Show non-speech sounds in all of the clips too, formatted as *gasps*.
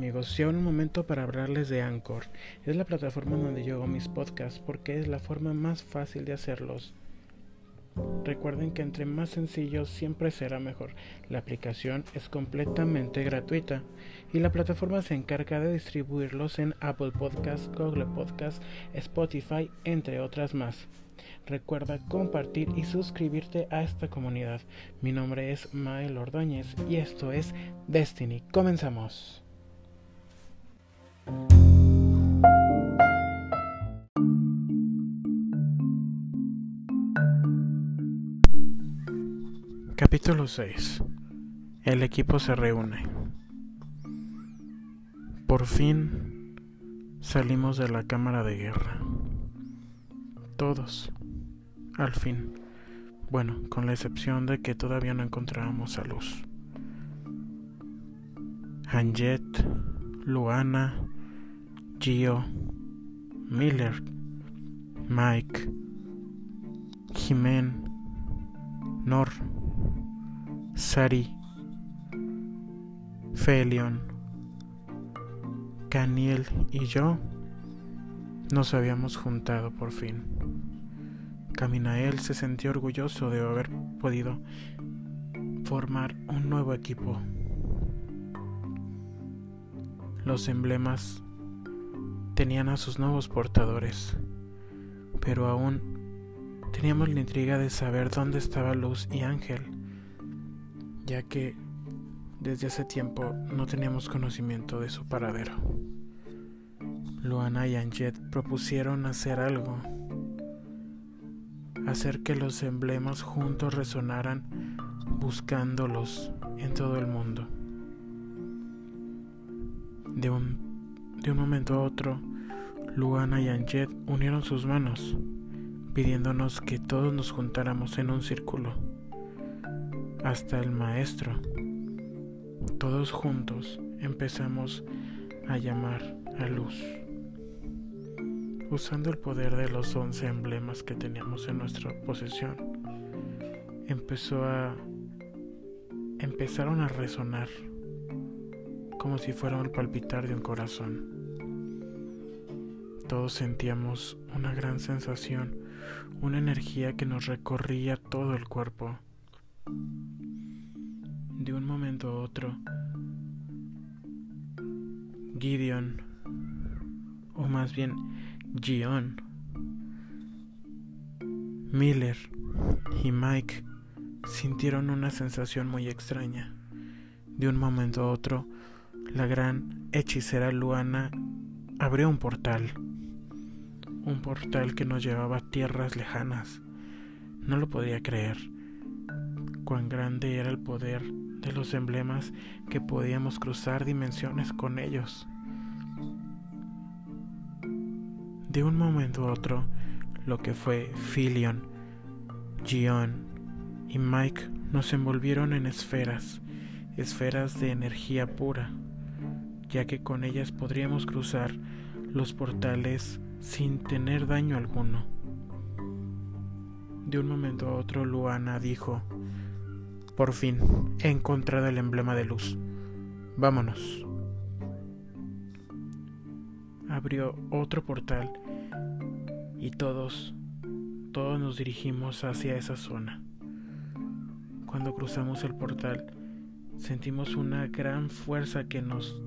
amigos, y un momento para hablarles de Anchor. Es la plataforma donde yo hago mis podcasts porque es la forma más fácil de hacerlos. Recuerden que entre más sencillo siempre será mejor. La aplicación es completamente gratuita y la plataforma se encarga de distribuirlos en Apple Podcasts, Google Podcasts, Spotify, entre otras más. Recuerda compartir y suscribirte a esta comunidad. Mi nombre es Mael Ordóñez y esto es Destiny. Comenzamos. Capítulo 6. El equipo se reúne. Por fin salimos de la cámara de guerra. Todos. Al fin. Bueno, con la excepción de que todavía no encontrábamos a Luz. Anjet, Luana, Gio, Miller, Mike, Jimen, Nor, Sari, Felion, Caniel y yo nos habíamos juntado por fin. Caminael se sintió orgulloso de haber podido formar un nuevo equipo. Los emblemas tenían a sus nuevos portadores, pero aún teníamos la intriga de saber dónde estaba Luz y Ángel ya que desde hace tiempo no teníamos conocimiento de su paradero. Luana y Anjet propusieron hacer algo, hacer que los emblemas juntos resonaran buscándolos en todo el mundo. De un, de un momento a otro, Luana y Anjet unieron sus manos, pidiéndonos que todos nos juntáramos en un círculo hasta el maestro. Todos juntos empezamos a llamar a luz. Usando el poder de los once emblemas que teníamos en nuestra posesión, empezó a empezaron a resonar como si fuera el palpitar de un corazón. Todos sentíamos una gran sensación, una energía que nos recorría todo el cuerpo de un momento a otro, Gideon, o más bien Gion, Miller y Mike sintieron una sensación muy extraña. De un momento a otro, la gran hechicera Luana abrió un portal, un portal que nos llevaba a tierras lejanas. No lo podía creer cuán grande era el poder de los emblemas que podíamos cruzar dimensiones con ellos. De un momento a otro, lo que fue Filion, Gion y Mike nos envolvieron en esferas, esferas de energía pura, ya que con ellas podríamos cruzar los portales sin tener daño alguno. De un momento a otro Luana dijo, por fin, he encontrado el emblema de luz. Vámonos. Abrió otro portal y todos, todos nos dirigimos hacia esa zona. Cuando cruzamos el portal, sentimos una gran fuerza que nos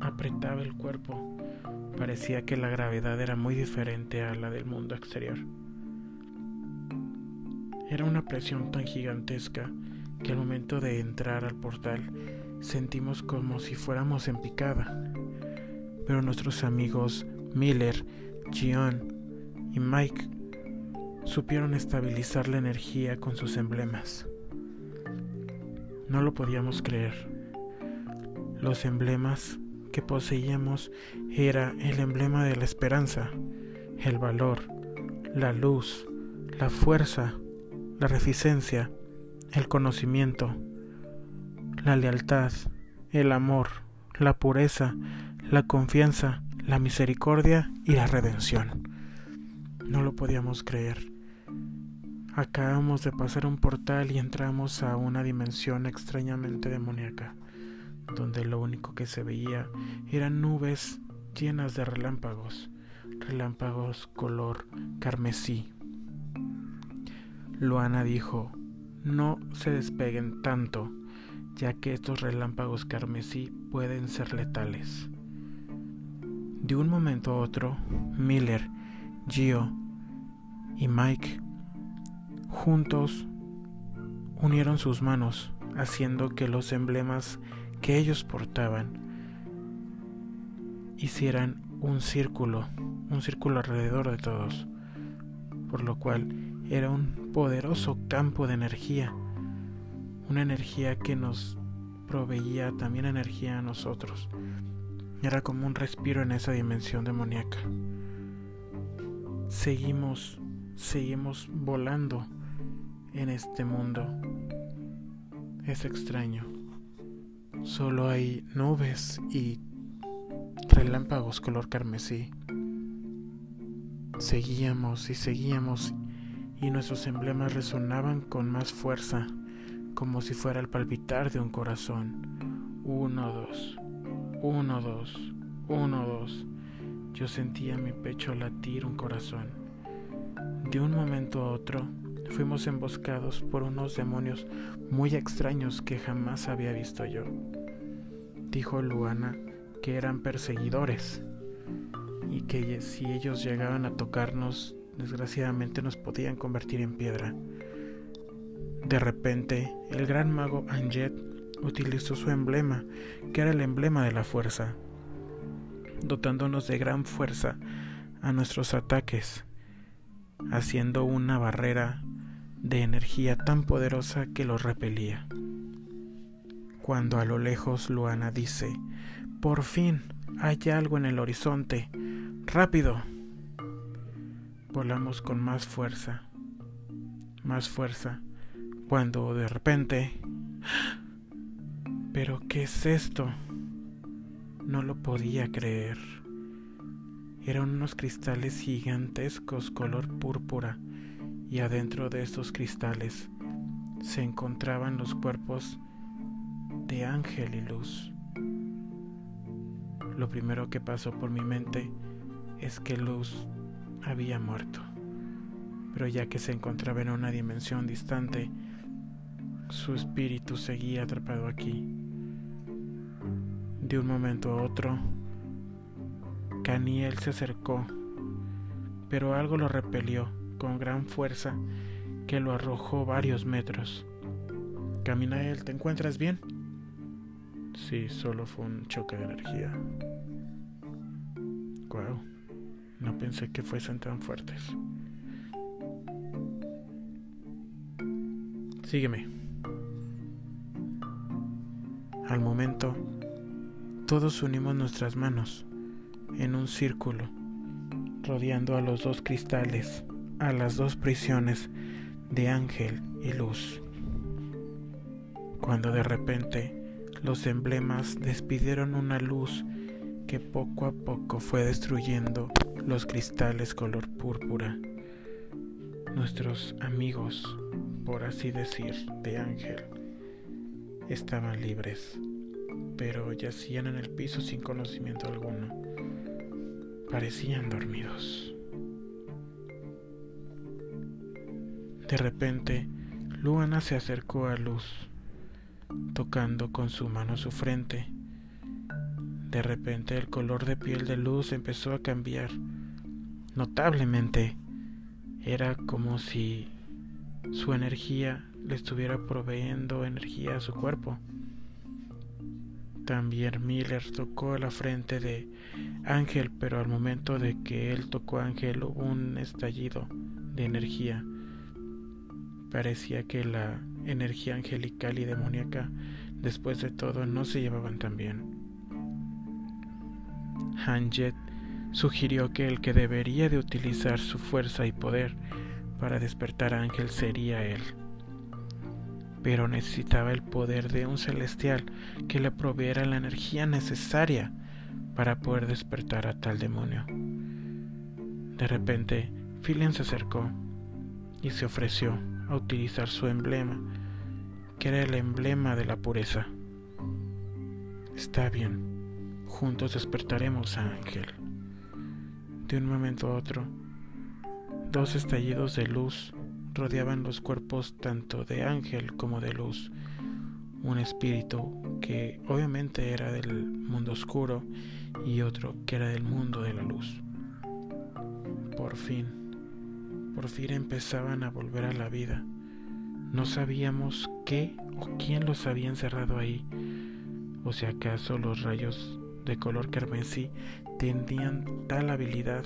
apretaba el cuerpo. Parecía que la gravedad era muy diferente a la del mundo exterior. Era una presión tan gigantesca que al momento de entrar al portal sentimos como si fuéramos en picada. Pero nuestros amigos Miller, Gion y Mike supieron estabilizar la energía con sus emblemas. No lo podíamos creer. Los emblemas que poseíamos era el emblema de la esperanza, el valor, la luz, la fuerza, la resistencia, el conocimiento, la lealtad, el amor, la pureza, la confianza, la misericordia y la redención. No lo podíamos creer. Acabamos de pasar un portal y entramos a una dimensión extrañamente demoníaca, donde lo único que se veía eran nubes llenas de relámpagos, relámpagos color carmesí. Luana dijo, no se despeguen tanto, ya que estos relámpagos carmesí pueden ser letales. De un momento a otro, Miller, Gio y Mike juntos unieron sus manos, haciendo que los emblemas que ellos portaban hicieran un círculo, un círculo alrededor de todos, por lo cual era un poderoso campo de energía, una energía que nos proveía también energía a nosotros. Era como un respiro en esa dimensión demoníaca. Seguimos, seguimos volando en este mundo. Es extraño. Solo hay nubes y relámpagos color carmesí. Seguíamos y seguíamos y nuestros emblemas resonaban con más fuerza, como si fuera el palpitar de un corazón. Uno, dos, uno, dos, uno, dos. Yo sentía mi pecho latir un corazón. De un momento a otro, fuimos emboscados por unos demonios muy extraños que jamás había visto yo. Dijo Luana que eran perseguidores y que si ellos llegaban a tocarnos, desgraciadamente nos podían convertir en piedra. De repente, el gran mago Anjet utilizó su emblema, que era el emblema de la fuerza, dotándonos de gran fuerza a nuestros ataques, haciendo una barrera de energía tan poderosa que los repelía. Cuando a lo lejos Luana dice, por fin hay algo en el horizonte, rápido. Volamos con más fuerza, más fuerza, cuando de repente... *gasps* ¿Pero qué es esto? No lo podía creer. Eran unos cristales gigantescos color púrpura y adentro de estos cristales se encontraban los cuerpos de Ángel y Luz. Lo primero que pasó por mi mente es que Luz había muerto, pero ya que se encontraba en una dimensión distante, su espíritu seguía atrapado aquí. De un momento a otro, Caniel se acercó, pero algo lo repelió con gran fuerza que lo arrojó varios metros. Caminael, ¿te encuentras bien? Sí, solo fue un choque de energía. Wow, no pensé que fuesen tan fuertes. Sígueme. Al momento, todos unimos nuestras manos en un círculo, rodeando a los dos cristales a las dos prisiones de ángel y luz. Cuando de repente los emblemas despidieron una luz que poco a poco fue destruyendo los cristales color púrpura. Nuestros amigos, por así decir, de ángel, estaban libres, pero yacían en el piso sin conocimiento alguno. Parecían dormidos. De repente, Luana se acercó a Luz, tocando con su mano su frente. De repente el color de piel de Luz empezó a cambiar notablemente. Era como si su energía le estuviera proveyendo energía a su cuerpo. También Miller tocó la frente de Ángel, pero al momento de que él tocó a Ángel hubo un estallido de energía Parecía que la energía angelical y demoníaca, después de todo, no se llevaban tan bien. Hanjet sugirió que el que debería de utilizar su fuerza y poder para despertar a Ángel sería él. Pero necesitaba el poder de un celestial que le proveera la energía necesaria para poder despertar a tal demonio. De repente, Philin se acercó y se ofreció a utilizar su emblema, que era el emblema de la pureza. Está bien, juntos despertaremos a Ángel. De un momento a otro, dos estallidos de luz rodeaban los cuerpos tanto de Ángel como de Luz, un espíritu que obviamente era del mundo oscuro y otro que era del mundo de la luz. Por fin, por fin empezaban a volver a la vida. No sabíamos qué o quién los había encerrado ahí, o si acaso los rayos de color carmesí tenían tal habilidad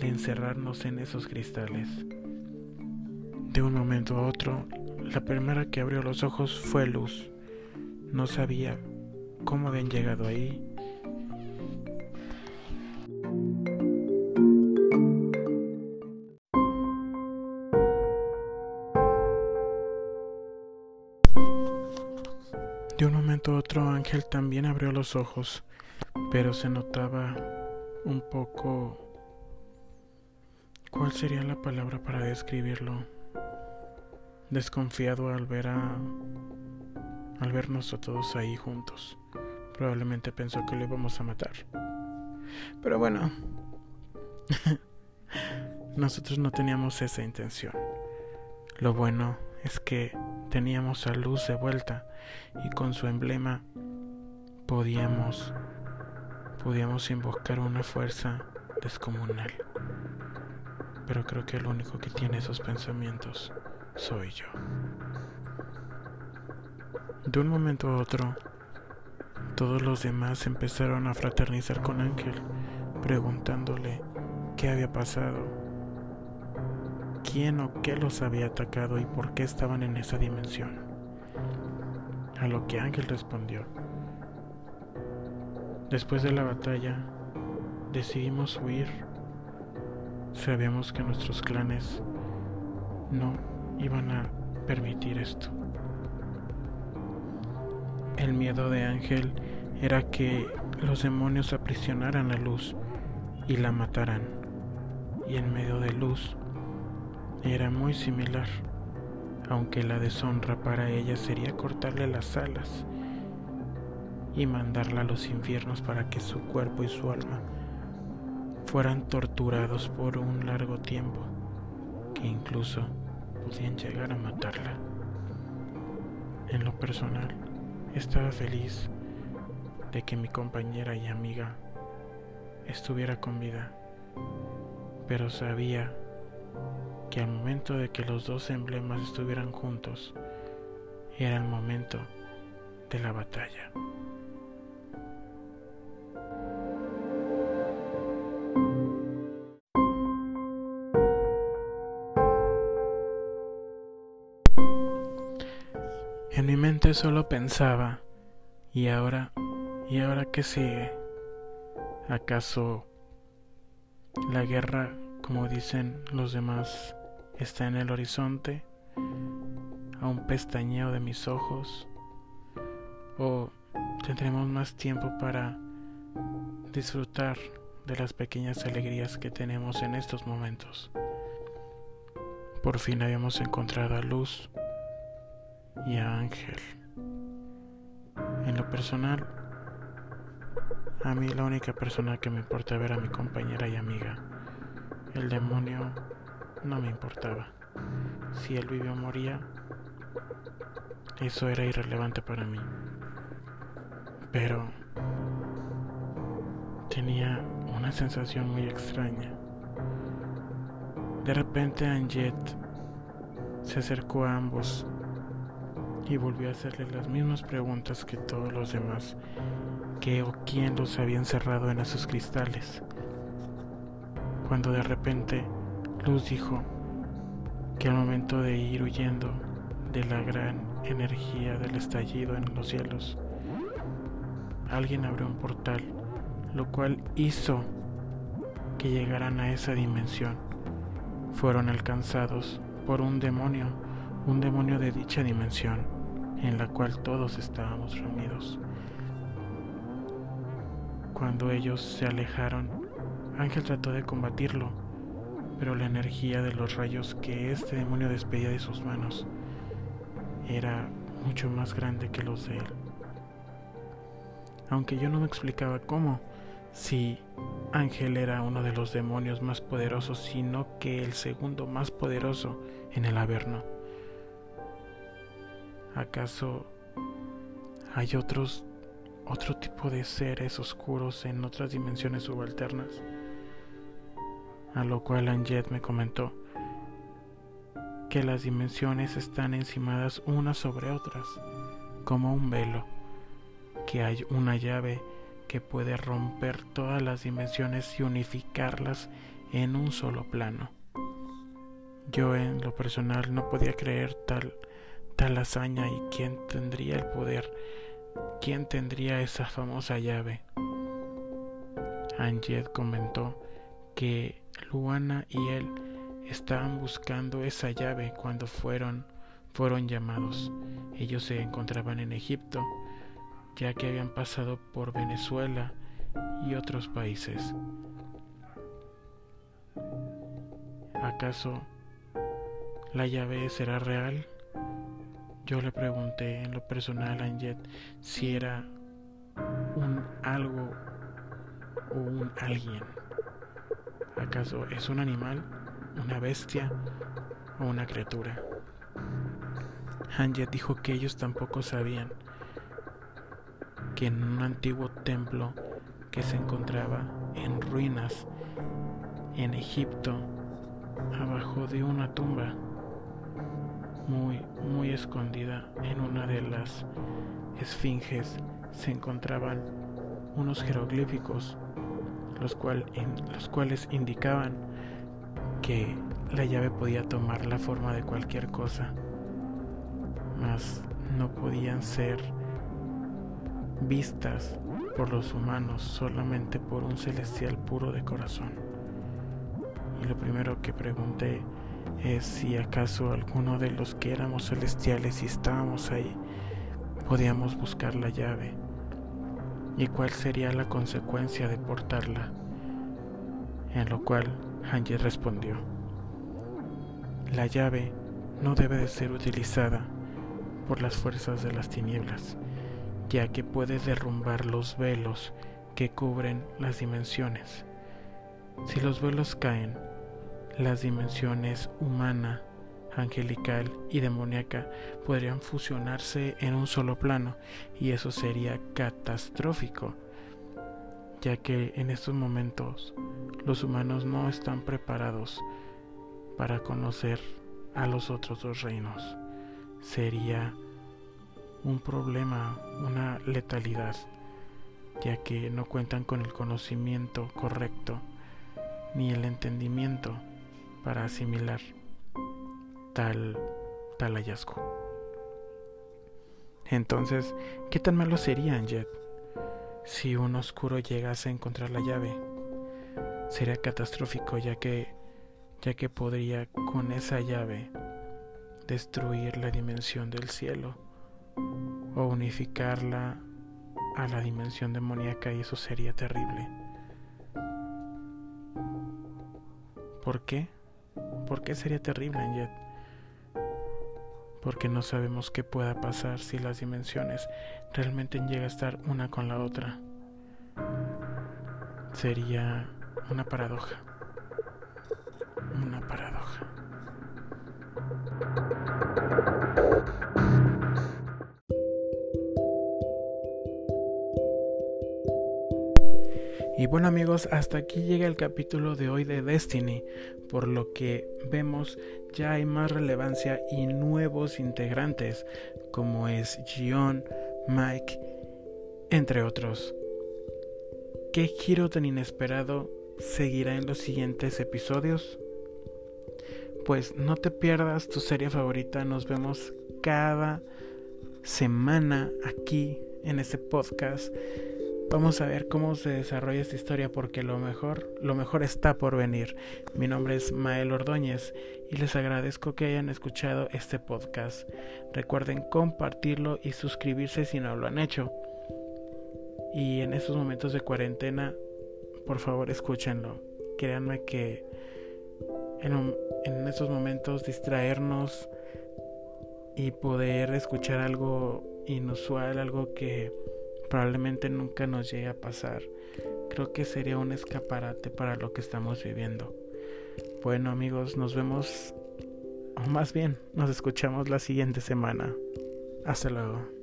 de encerrarnos en esos cristales. De un momento a otro, la primera que abrió los ojos fue Luz. No sabía cómo habían llegado ahí. Otro Ángel también abrió los ojos, pero se notaba un poco... ¿Cuál sería la palabra para describirlo? desconfiado al ver a al vernos a todos ahí juntos. Probablemente pensó que lo íbamos a matar. Pero bueno, *laughs* nosotros no teníamos esa intención. Lo bueno es que teníamos a Luz de vuelta y con su emblema podíamos podíamos invocar una fuerza descomunal. Pero creo que el único que tiene esos pensamientos soy yo. De un momento a otro, todos los demás empezaron a fraternizar con Ángel, preguntándole qué había pasado, quién o qué los había atacado y por qué estaban en esa dimensión. A lo que Ángel respondió, después de la batalla, decidimos huir. Sabíamos que nuestros clanes no iban a permitir esto. El miedo de Ángel era que los demonios aprisionaran a Luz y la mataran. Y en medio de Luz era muy similar, aunque la deshonra para ella sería cortarle las alas y mandarla a los infiernos para que su cuerpo y su alma fueran torturados por un largo tiempo, que incluso podían llegar a matarla. En lo personal, estaba feliz de que mi compañera y amiga estuviera con vida, pero sabía que al momento de que los dos emblemas estuvieran juntos, era el momento de la batalla. En mi mente solo pensaba, ¿y ahora? ¿Y ahora qué sigue? ¿Acaso la guerra, como dicen los demás, está en el horizonte? ¿A un pestañeo de mis ojos? ¿O tendremos más tiempo para disfrutar de las pequeñas alegrías que tenemos en estos momentos? Por fin habíamos encontrado a luz y a Ángel. En lo personal, a mí la única persona que me importa ver a mi compañera y amiga. El demonio no me importaba. Si él vivía o moría, eso era irrelevante para mí. Pero tenía una sensación muy extraña. De repente Anjet se acercó a ambos y volvió a hacerle las mismas preguntas que todos los demás, qué o quién los había encerrado en esos cristales. Cuando de repente Luz dijo que al momento de ir huyendo de la gran energía del estallido en los cielos, alguien abrió un portal, lo cual hizo que llegaran a esa dimensión. Fueron alcanzados por un demonio, un demonio de dicha dimensión en la cual todos estábamos reunidos. Cuando ellos se alejaron, Ángel trató de combatirlo, pero la energía de los rayos que este demonio despedía de sus manos era mucho más grande que los de él. aunque yo no me explicaba cómo, si Ángel era uno de los demonios más poderosos, sino que el segundo más poderoso en el Averno. ¿Acaso hay otros otro tipo de seres oscuros en otras dimensiones subalternas? A lo cual Anjet me comentó que las dimensiones están encimadas unas sobre otras, como un velo, que hay una llave que puede romper todas las dimensiones y unificarlas en un solo plano. Yo en lo personal no podía creer tal, tal hazaña y quién tendría el poder, quién tendría esa famosa llave. Anjet comentó que Luana y él estaban buscando esa llave cuando fueron fueron llamados. Ellos se encontraban en Egipto, ya que habían pasado por Venezuela y otros países. ¿Acaso la llave será real? Yo le pregunté en lo personal a Anjet si era un algo o un alguien. ¿Acaso es un animal, una bestia o una criatura? Anjet dijo que ellos tampoco sabían que en un antiguo templo que se encontraba en ruinas en Egipto, abajo de una tumba muy, muy escondida en una de las esfinges, se encontraban unos jeroglíficos los, los cuales indicaban que la llave podía tomar la forma de cualquier cosa, mas no podían ser vistas por los humanos solamente por un celestial puro de corazón. Y lo primero que pregunté es si acaso alguno de los que éramos celestiales y estábamos ahí podíamos buscar la llave y cuál sería la consecuencia de portarla. En lo cual Hanji respondió, la llave no debe de ser utilizada por las fuerzas de las tinieblas, ya que puede derrumbar los velos que cubren las dimensiones. Si los velos caen, las dimensiones humana, angelical y demoníaca podrían fusionarse en un solo plano y eso sería catastrófico, ya que en estos momentos los humanos no están preparados para conocer a los otros dos reinos. Sería un problema, una letalidad, ya que no cuentan con el conocimiento correcto ni el entendimiento para asimilar tal, tal hallazgo. Entonces, ¿qué tan malo sería, Jet, si un oscuro llegase a encontrar la llave? Sería catastrófico ya que ya que podría con esa llave destruir la dimensión del cielo o unificarla a la dimensión demoníaca y eso sería terrible. ¿Por qué? ¿Por qué sería terrible, Jet? Porque no sabemos qué pueda pasar si las dimensiones realmente llegan a estar una con la otra. Sería una paradoja. Y bueno amigos, hasta aquí llega el capítulo de hoy de Destiny, por lo que vemos ya hay más relevancia y nuevos integrantes como es Gion, Mike, entre otros. ¿Qué giro tan inesperado seguirá en los siguientes episodios? Pues no te pierdas tu serie favorita, nos vemos cada semana aquí en este podcast Vamos a ver cómo se desarrolla esta historia porque lo mejor, lo mejor está por venir. Mi nombre es Mael Ordóñez y les agradezco que hayan escuchado este podcast. Recuerden compartirlo y suscribirse si no lo han hecho. Y en estos momentos de cuarentena, por favor escúchenlo. Créanme que en, en estos momentos distraernos y poder escuchar algo inusual, algo que probablemente nunca nos llegue a pasar. Creo que sería un escaparate para lo que estamos viviendo. Bueno amigos, nos vemos, o más bien, nos escuchamos la siguiente semana. Hasta luego.